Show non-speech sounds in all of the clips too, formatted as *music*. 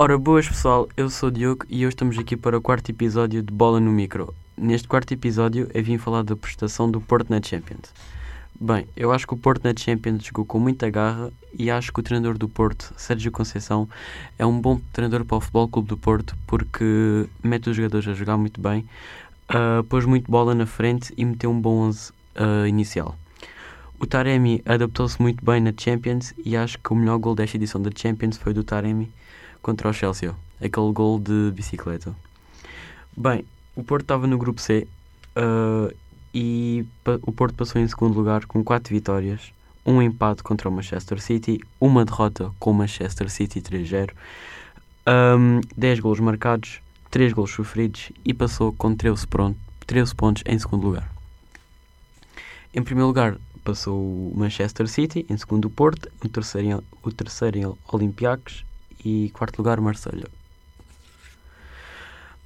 Ora, boas pessoal, eu sou o Diogo e hoje estamos aqui para o quarto episódio de Bola no Micro. Neste quarto episódio eu vim falar da prestação do Porto na Champions. Bem, eu acho que o Porto na Champions jogou com muita garra e acho que o treinador do Porto, Sérgio Conceição, é um bom treinador para o Futebol Clube do Porto porque mete os jogadores a jogar muito bem, uh, pôs muito bola na frente e meteu um bom 11 uh, inicial. O Taremi adaptou-se muito bem na Champions e acho que o melhor gol desta edição da Champions foi do Taremi contra o Chelsea, aquele gol de bicicleta. Bem, o Porto estava no grupo C uh, e o Porto passou em segundo lugar com 4 vitórias, um empate contra o Manchester City, uma derrota com o Manchester City 3-0, um, 10 gols marcados, 3 gols sofridos e passou com 13, pronto, 13 pontos em segundo lugar. Em primeiro lugar, passou o Manchester City, em segundo o Porto, o terceiro, o terceiro Olympiacos e quarto lugar Marselha.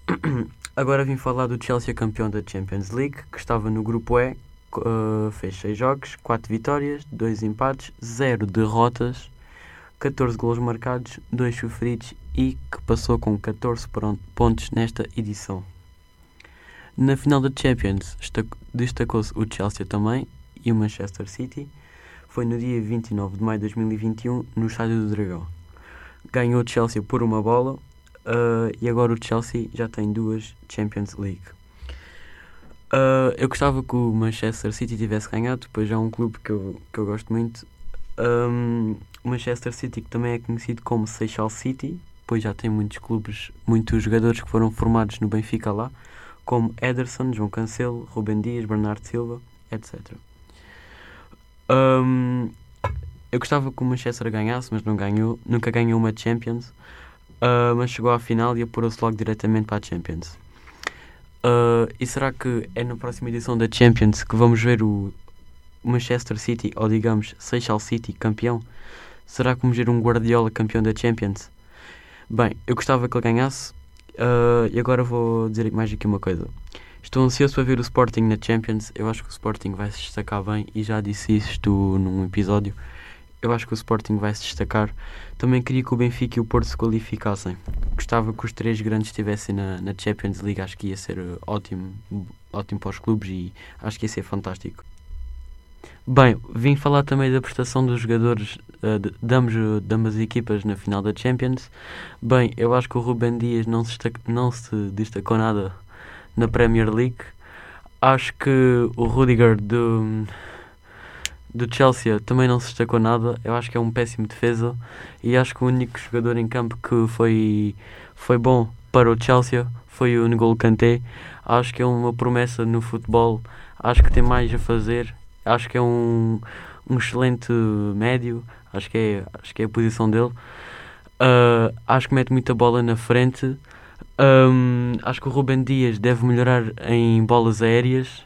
*clears throat* Agora vim falar do Chelsea campeão da Champions League, que estava no grupo E, uh, fez 6 jogos, 4 vitórias, 2 empates, 0 derrotas, 14 golos marcados, 2 sofridos e que passou com 14 pontos nesta edição. Na final da Champions destacou-se o Chelsea também e o Manchester City foi no dia 29 de maio de 2021 no Estádio do Dragão. Ganhou o Chelsea por uma bola uh, e agora o Chelsea já tem duas Champions League. Uh, eu gostava que o Manchester City tivesse ganhado, pois é um clube que eu, que eu gosto muito. Um, o Manchester City que também é conhecido como Seychelles City, pois já tem muitos clubes, muitos jogadores que foram formados no Benfica lá, como Ederson, João Cancelo, Rubem Dias, Bernardo Silva, etc. Um, eu gostava que o Manchester ganhasse, mas não ganhou. Nunca ganhou uma Champions, uh, mas chegou à final e apurou-se logo diretamente para a Champions. Uh, e será que é na próxima edição da Champions que vamos ver o Manchester City, ou digamos Seychelles City, campeão? Será que vamos ver um Guardiola campeão da Champions? Bem, eu gostava que ele ganhasse uh, e agora vou dizer mais aqui uma coisa. Estou ansioso para ver o Sporting na Champions. Eu acho que o Sporting vai se destacar bem e já disse isto num episódio. Eu acho que o Sporting vai se destacar. Também queria que o Benfica e o Porto se qualificassem. Gostava que os três grandes estivessem na, na Champions League. Acho que ia ser uh, ótimo, ótimo para os clubes e acho que ia ser fantástico. Bem, vim falar também da prestação dos jogadores uh, de, ambas as equipas na final da Champions. Bem, eu acho que o Ruben Dias não se, não se destacou nada na Premier League. Acho que o Rudiger do, do Chelsea também não se destacou nada. Eu acho que é um péssimo defesa. E acho que o único jogador em campo que foi, foi bom para o Chelsea foi o N'Golo Kanté. Acho que é uma promessa no futebol. Acho que tem mais a fazer. Acho que é um, um excelente médio. Acho que é, acho que é a posição dele. Uh, acho que mete muita bola na frente. Um, acho que o Ruben Dias deve melhorar em bolas aéreas.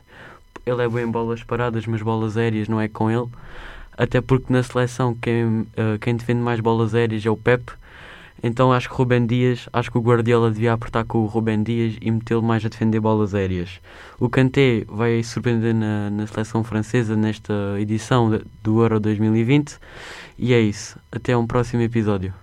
Ele é bom em bolas paradas, mas bolas aéreas não é com ele. Até porque na seleção quem, uh, quem defende mais bolas aéreas é o Pep. Então acho que o Ruben Dias, acho que o Guardiola devia apertar com o Ruben Dias e metê-lo mais a defender bolas aéreas. O Kanté vai surpreender na, na seleção francesa nesta edição do Euro 2020. E é isso. Até um próximo episódio.